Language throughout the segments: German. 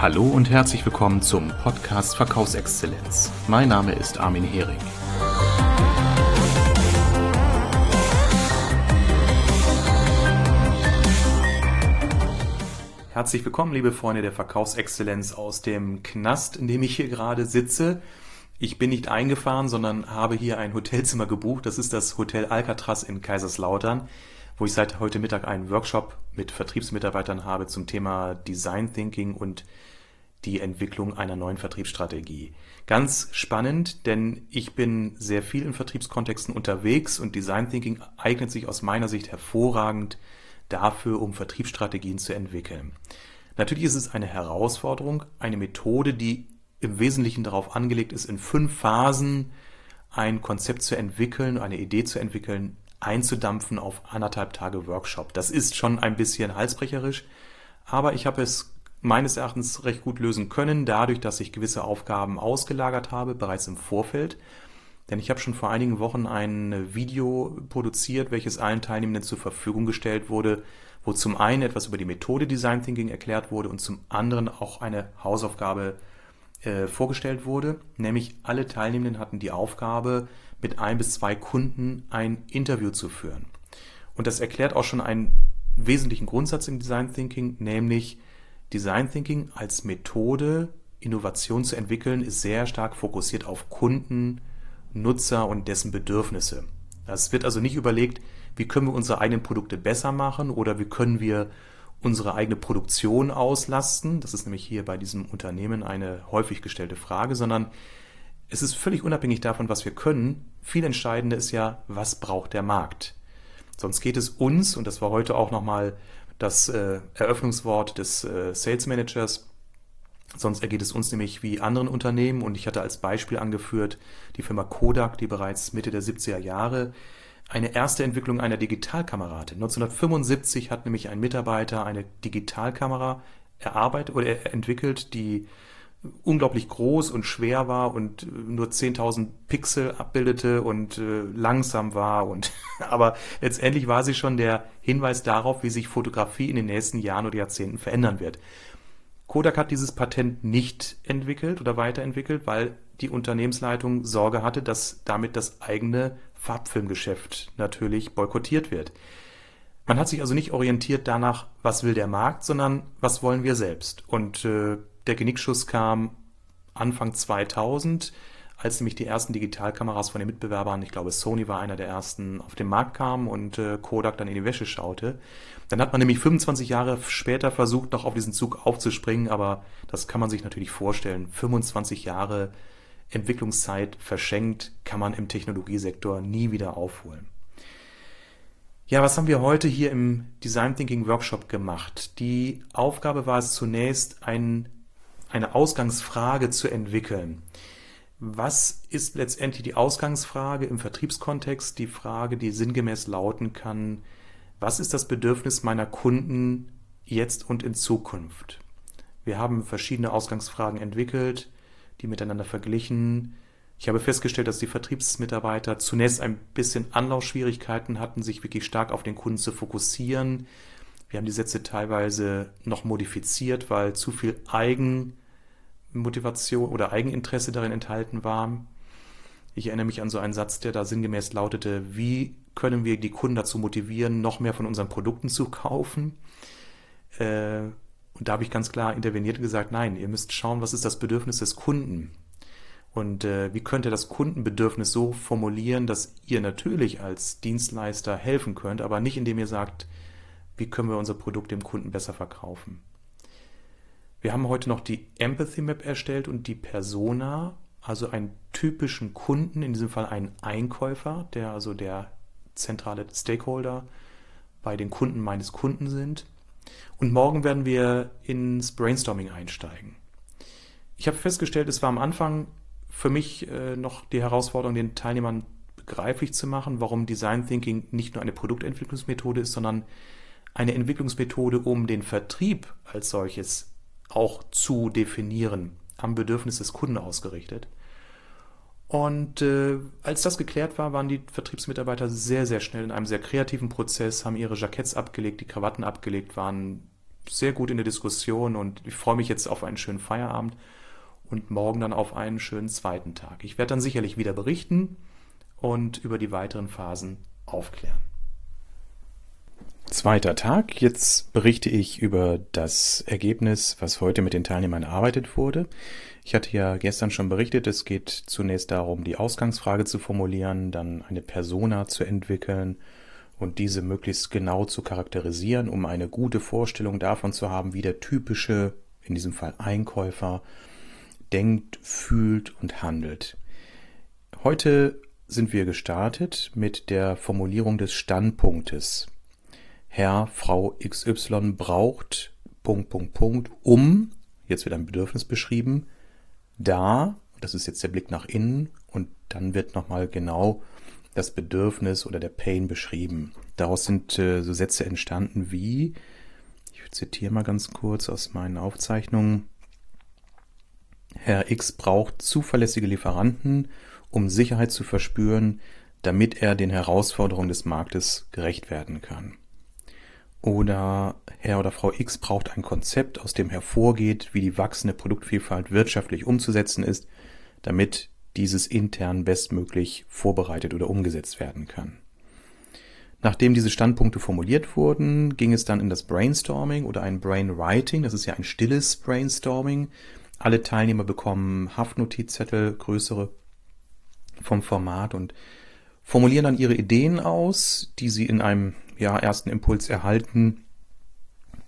Hallo und herzlich willkommen zum Podcast Verkaufsexzellenz. Mein Name ist Armin Hering. Herzlich willkommen, liebe Freunde der Verkaufsexzellenz aus dem Knast, in dem ich hier gerade sitze. Ich bin nicht eingefahren, sondern habe hier ein Hotelzimmer gebucht. Das ist das Hotel Alcatraz in Kaiserslautern, wo ich seit heute Mittag einen Workshop mit Vertriebsmitarbeitern habe zum Thema Design Thinking und die Entwicklung einer neuen Vertriebsstrategie. Ganz spannend, denn ich bin sehr viel in Vertriebskontexten unterwegs und Design Thinking eignet sich aus meiner Sicht hervorragend dafür, um Vertriebsstrategien zu entwickeln. Natürlich ist es eine Herausforderung, eine Methode, die im Wesentlichen darauf angelegt ist, in fünf Phasen ein Konzept zu entwickeln, eine Idee zu entwickeln, einzudampfen auf anderthalb Tage Workshop. Das ist schon ein bisschen halsbrecherisch, aber ich habe es meines Erachtens recht gut lösen können, dadurch, dass ich gewisse Aufgaben ausgelagert habe, bereits im Vorfeld. Denn ich habe schon vor einigen Wochen ein Video produziert, welches allen Teilnehmenden zur Verfügung gestellt wurde, wo zum einen etwas über die Methode Design Thinking erklärt wurde und zum anderen auch eine Hausaufgabe äh, vorgestellt wurde. Nämlich alle Teilnehmenden hatten die Aufgabe, mit ein bis zwei Kunden ein Interview zu führen. Und das erklärt auch schon einen wesentlichen Grundsatz im Design Thinking, nämlich Design Thinking als Methode, Innovation zu entwickeln, ist sehr stark fokussiert auf Kunden, Nutzer und dessen Bedürfnisse. Es wird also nicht überlegt, wie können wir unsere eigenen Produkte besser machen oder wie können wir unsere eigene Produktion auslasten. Das ist nämlich hier bei diesem Unternehmen eine häufig gestellte Frage, sondern es ist völlig unabhängig davon, was wir können. Viel entscheidender ist ja, was braucht der Markt. Sonst geht es uns, und das war heute auch nochmal das äh, Eröffnungswort des äh, Sales Managers, sonst ergeht es uns nämlich wie anderen Unternehmen. Und ich hatte als Beispiel angeführt die Firma Kodak, die bereits Mitte der 70er Jahre eine erste Entwicklung einer Digitalkamera hatte. 1975 hat nämlich ein Mitarbeiter eine Digitalkamera erarbeitet oder entwickelt, die unglaublich groß und schwer war und nur 10.000 Pixel abbildete und äh, langsam war und aber letztendlich war sie schon der Hinweis darauf, wie sich Fotografie in den nächsten Jahren oder Jahrzehnten verändern wird. Kodak hat dieses Patent nicht entwickelt oder weiterentwickelt, weil die Unternehmensleitung Sorge hatte, dass damit das eigene Farbfilmgeschäft natürlich boykottiert wird. Man hat sich also nicht orientiert danach, was will der Markt, sondern was wollen wir selbst. Und äh, der Genickschuss kam Anfang 2000, als nämlich die ersten Digitalkameras von den Mitbewerbern, ich glaube Sony war einer der ersten, auf den Markt kamen und äh, Kodak dann in die Wäsche schaute. Dann hat man nämlich 25 Jahre später versucht, noch auf diesen Zug aufzuspringen, aber das kann man sich natürlich vorstellen. 25 Jahre Entwicklungszeit verschenkt, kann man im Technologiesektor nie wieder aufholen. Ja, was haben wir heute hier im Design Thinking Workshop gemacht? Die Aufgabe war es zunächst, ein, eine Ausgangsfrage zu entwickeln. Was ist letztendlich die Ausgangsfrage im Vertriebskontext? Die Frage, die sinngemäß lauten kann, was ist das Bedürfnis meiner Kunden jetzt und in Zukunft? Wir haben verschiedene Ausgangsfragen entwickelt die miteinander verglichen. Ich habe festgestellt, dass die Vertriebsmitarbeiter zunächst ein bisschen Anlaufschwierigkeiten hatten, sich wirklich stark auf den Kunden zu fokussieren. Wir haben die Sätze teilweise noch modifiziert, weil zu viel Eigenmotivation oder Eigeninteresse darin enthalten war. Ich erinnere mich an so einen Satz, der da sinngemäß lautete, wie können wir die Kunden dazu motivieren, noch mehr von unseren Produkten zu kaufen? Äh, und da habe ich ganz klar interveniert und gesagt, nein, ihr müsst schauen, was ist das Bedürfnis des Kunden. Und äh, wie könnt ihr das Kundenbedürfnis so formulieren, dass ihr natürlich als Dienstleister helfen könnt, aber nicht indem ihr sagt, wie können wir unser Produkt dem Kunden besser verkaufen. Wir haben heute noch die Empathy Map erstellt und die Persona, also einen typischen Kunden, in diesem Fall einen Einkäufer, der also der zentrale Stakeholder bei den Kunden meines Kunden sind. Und morgen werden wir ins Brainstorming einsteigen. Ich habe festgestellt, es war am Anfang für mich äh, noch die Herausforderung, den Teilnehmern begreiflich zu machen, warum Design Thinking nicht nur eine Produktentwicklungsmethode ist, sondern eine Entwicklungsmethode, um den Vertrieb als solches auch zu definieren, am Bedürfnis des Kunden ausgerichtet. Und äh, als das geklärt war, waren die Vertriebsmitarbeiter sehr, sehr schnell in einem sehr kreativen Prozess, haben ihre Jacketts abgelegt, die Krawatten abgelegt, waren sehr gut in der Diskussion und ich freue mich jetzt auf einen schönen Feierabend und morgen dann auf einen schönen zweiten Tag. Ich werde dann sicherlich wieder berichten und über die weiteren Phasen aufklären. Zweiter Tag. Jetzt berichte ich über das Ergebnis, was heute mit den Teilnehmern erarbeitet wurde. Ich hatte ja gestern schon berichtet, es geht zunächst darum, die Ausgangsfrage zu formulieren, dann eine Persona zu entwickeln und diese möglichst genau zu charakterisieren, um eine gute Vorstellung davon zu haben, wie der typische, in diesem Fall Einkäufer, denkt, fühlt und handelt. Heute sind wir gestartet mit der Formulierung des Standpunktes. Herr, Frau XY braucht Punkt, Punkt, Punkt, um, jetzt wird ein Bedürfnis beschrieben, da, das ist jetzt der Blick nach innen, und dann wird nochmal genau das Bedürfnis oder der Pain beschrieben. Daraus sind äh, so Sätze entstanden wie, ich zitiere mal ganz kurz aus meinen Aufzeichnungen, Herr X braucht zuverlässige Lieferanten, um Sicherheit zu verspüren, damit er den Herausforderungen des Marktes gerecht werden kann. Oder Herr oder Frau X braucht ein Konzept, aus dem hervorgeht, wie die wachsende Produktvielfalt wirtschaftlich umzusetzen ist, damit dieses intern bestmöglich vorbereitet oder umgesetzt werden kann. Nachdem diese Standpunkte formuliert wurden, ging es dann in das Brainstorming oder ein Brainwriting. Das ist ja ein stilles Brainstorming. Alle Teilnehmer bekommen Haftnotizzettel, größere vom Format und formulieren dann ihre Ideen aus, die sie in einem ja, ersten Impuls erhalten,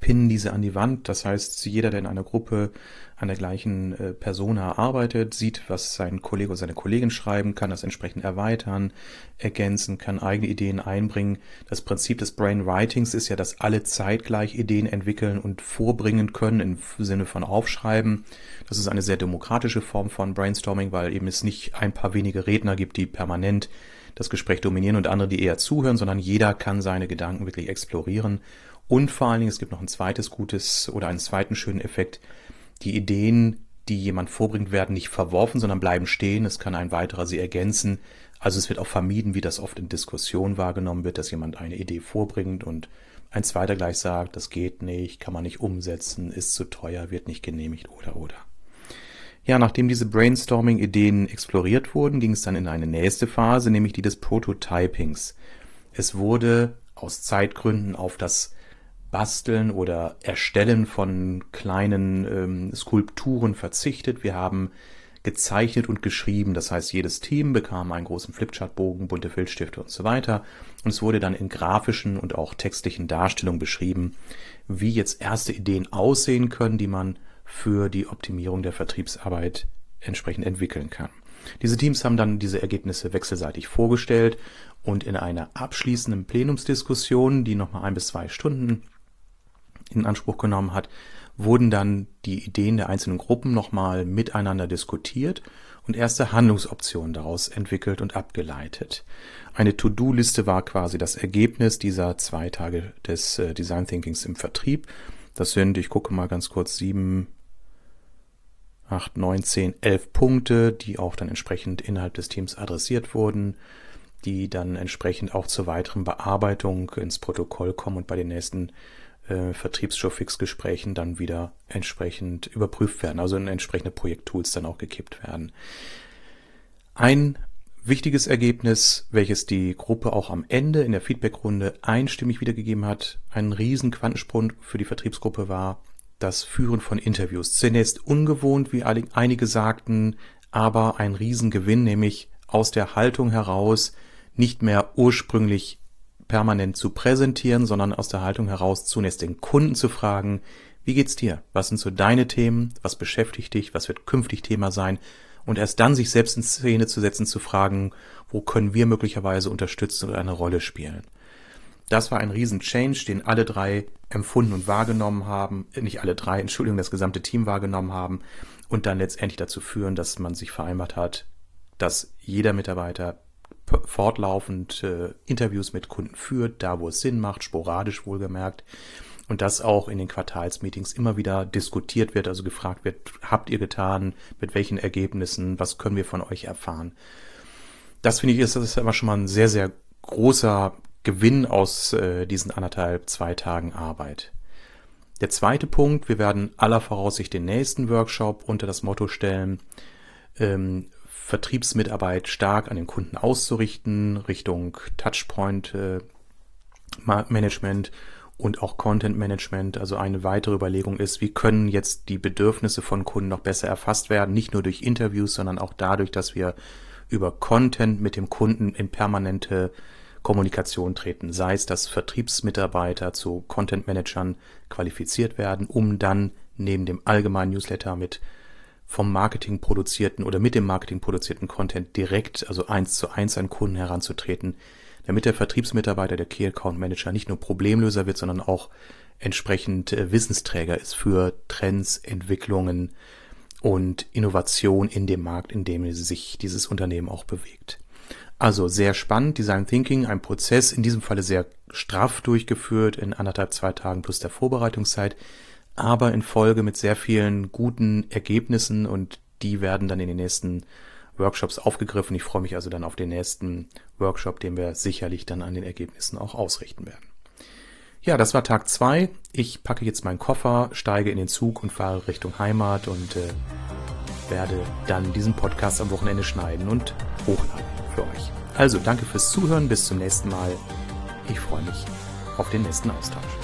pinnen diese an die Wand. Das heißt, jeder, der in einer Gruppe an der gleichen äh, Persona arbeitet, sieht, was sein Kollege oder seine Kollegin schreiben, kann das entsprechend erweitern, ergänzen, kann eigene Ideen einbringen. Das Prinzip des Brainwritings ist ja, dass alle zeitgleich Ideen entwickeln und vorbringen können im Sinne von Aufschreiben. Das ist eine sehr demokratische Form von Brainstorming, weil eben es nicht ein paar wenige Redner gibt, die permanent das Gespräch dominieren und andere, die eher zuhören, sondern jeder kann seine Gedanken wirklich explorieren. Und vor allen Dingen, es gibt noch ein zweites gutes oder einen zweiten schönen Effekt. Die Ideen, die jemand vorbringt, werden nicht verworfen, sondern bleiben stehen. Es kann ein weiterer sie ergänzen. Also es wird auch vermieden, wie das oft in Diskussionen wahrgenommen wird, dass jemand eine Idee vorbringt und ein zweiter gleich sagt, das geht nicht, kann man nicht umsetzen, ist zu teuer, wird nicht genehmigt oder oder. Ja, nachdem diese Brainstorming-Ideen exploriert wurden, ging es dann in eine nächste Phase, nämlich die des Prototypings. Es wurde aus Zeitgründen auf das Basteln oder Erstellen von kleinen ähm, Skulpturen verzichtet. Wir haben gezeichnet und geschrieben. Das heißt, jedes Team bekam einen großen Flipchartbogen, bunte Filzstifte und so weiter. Und es wurde dann in grafischen und auch textlichen Darstellungen beschrieben, wie jetzt erste Ideen aussehen können, die man für die Optimierung der Vertriebsarbeit entsprechend entwickeln kann. Diese Teams haben dann diese Ergebnisse wechselseitig vorgestellt und in einer abschließenden Plenumsdiskussion, die nochmal ein bis zwei Stunden in Anspruch genommen hat, wurden dann die Ideen der einzelnen Gruppen nochmal miteinander diskutiert und erste Handlungsoptionen daraus entwickelt und abgeleitet. Eine To-Do-Liste war quasi das Ergebnis dieser zwei Tage des äh, Design Thinkings im Vertrieb. Das sind, ich gucke mal ganz kurz, sieben, 8, 9, 10, 11 Punkte, die auch dann entsprechend innerhalb des Teams adressiert wurden, die dann entsprechend auch zur weiteren Bearbeitung ins Protokoll kommen und bei den nächsten äh, Vertriebsshowfix-Gesprächen dann wieder entsprechend überprüft werden, also in entsprechende Projekttools dann auch gekippt werden. Ein wichtiges Ergebnis, welches die Gruppe auch am Ende in der Feedbackrunde einstimmig wiedergegeben hat, ein riesen Quantensprung für die Vertriebsgruppe war, das Führen von Interviews. Zunächst ungewohnt, wie einige sagten, aber ein Riesengewinn, nämlich aus der Haltung heraus nicht mehr ursprünglich permanent zu präsentieren, sondern aus der Haltung heraus zunächst den Kunden zu fragen, wie geht's dir? Was sind so deine Themen? Was beschäftigt dich? Was wird künftig Thema sein? Und erst dann sich selbst in Szene zu setzen, zu fragen, wo können wir möglicherweise unterstützen oder eine Rolle spielen? Das war ein Riesen-Change, den alle drei empfunden und wahrgenommen haben, äh, nicht alle drei, Entschuldigung, das gesamte Team wahrgenommen haben und dann letztendlich dazu führen, dass man sich vereinbart hat, dass jeder Mitarbeiter fortlaufend äh, Interviews mit Kunden führt, da wo es Sinn macht, sporadisch wohlgemerkt. Und dass auch in den Quartalsmeetings immer wieder diskutiert wird, also gefragt wird, habt ihr getan, mit welchen Ergebnissen, was können wir von euch erfahren. Das finde ich ist, das ist aber schon mal ein sehr, sehr großer Gewinn aus äh, diesen anderthalb, zwei Tagen Arbeit. Der zweite Punkt, wir werden aller Voraussicht den nächsten Workshop unter das Motto stellen, ähm, Vertriebsmitarbeit stark an den Kunden auszurichten, Richtung Touchpoint äh, Management und auch Content Management. Also eine weitere Überlegung ist, wie können jetzt die Bedürfnisse von Kunden noch besser erfasst werden, nicht nur durch Interviews, sondern auch dadurch, dass wir über Content mit dem Kunden in permanente Kommunikation treten, sei es, dass Vertriebsmitarbeiter zu Content Managern qualifiziert werden, um dann neben dem allgemeinen Newsletter mit vom Marketing produzierten oder mit dem Marketing produzierten Content direkt, also eins zu eins an Kunden heranzutreten, damit der Vertriebsmitarbeiter, der Key Account Manager nicht nur Problemlöser wird, sondern auch entsprechend äh, Wissensträger ist für Trends, Entwicklungen und Innovation in dem Markt, in dem sich dieses Unternehmen auch bewegt. Also sehr spannend, Design Thinking, ein Prozess, in diesem Falle sehr straff durchgeführt, in anderthalb, zwei Tagen plus der Vorbereitungszeit, aber in Folge mit sehr vielen guten Ergebnissen und die werden dann in den nächsten Workshops aufgegriffen. Ich freue mich also dann auf den nächsten Workshop, den wir sicherlich dann an den Ergebnissen auch ausrichten werden. Ja, das war Tag zwei. Ich packe jetzt meinen Koffer, steige in den Zug und fahre Richtung Heimat und äh, werde dann diesen Podcast am Wochenende schneiden und hochladen für euch. Also danke fürs Zuhören, bis zum nächsten Mal. Ich freue mich auf den nächsten Austausch.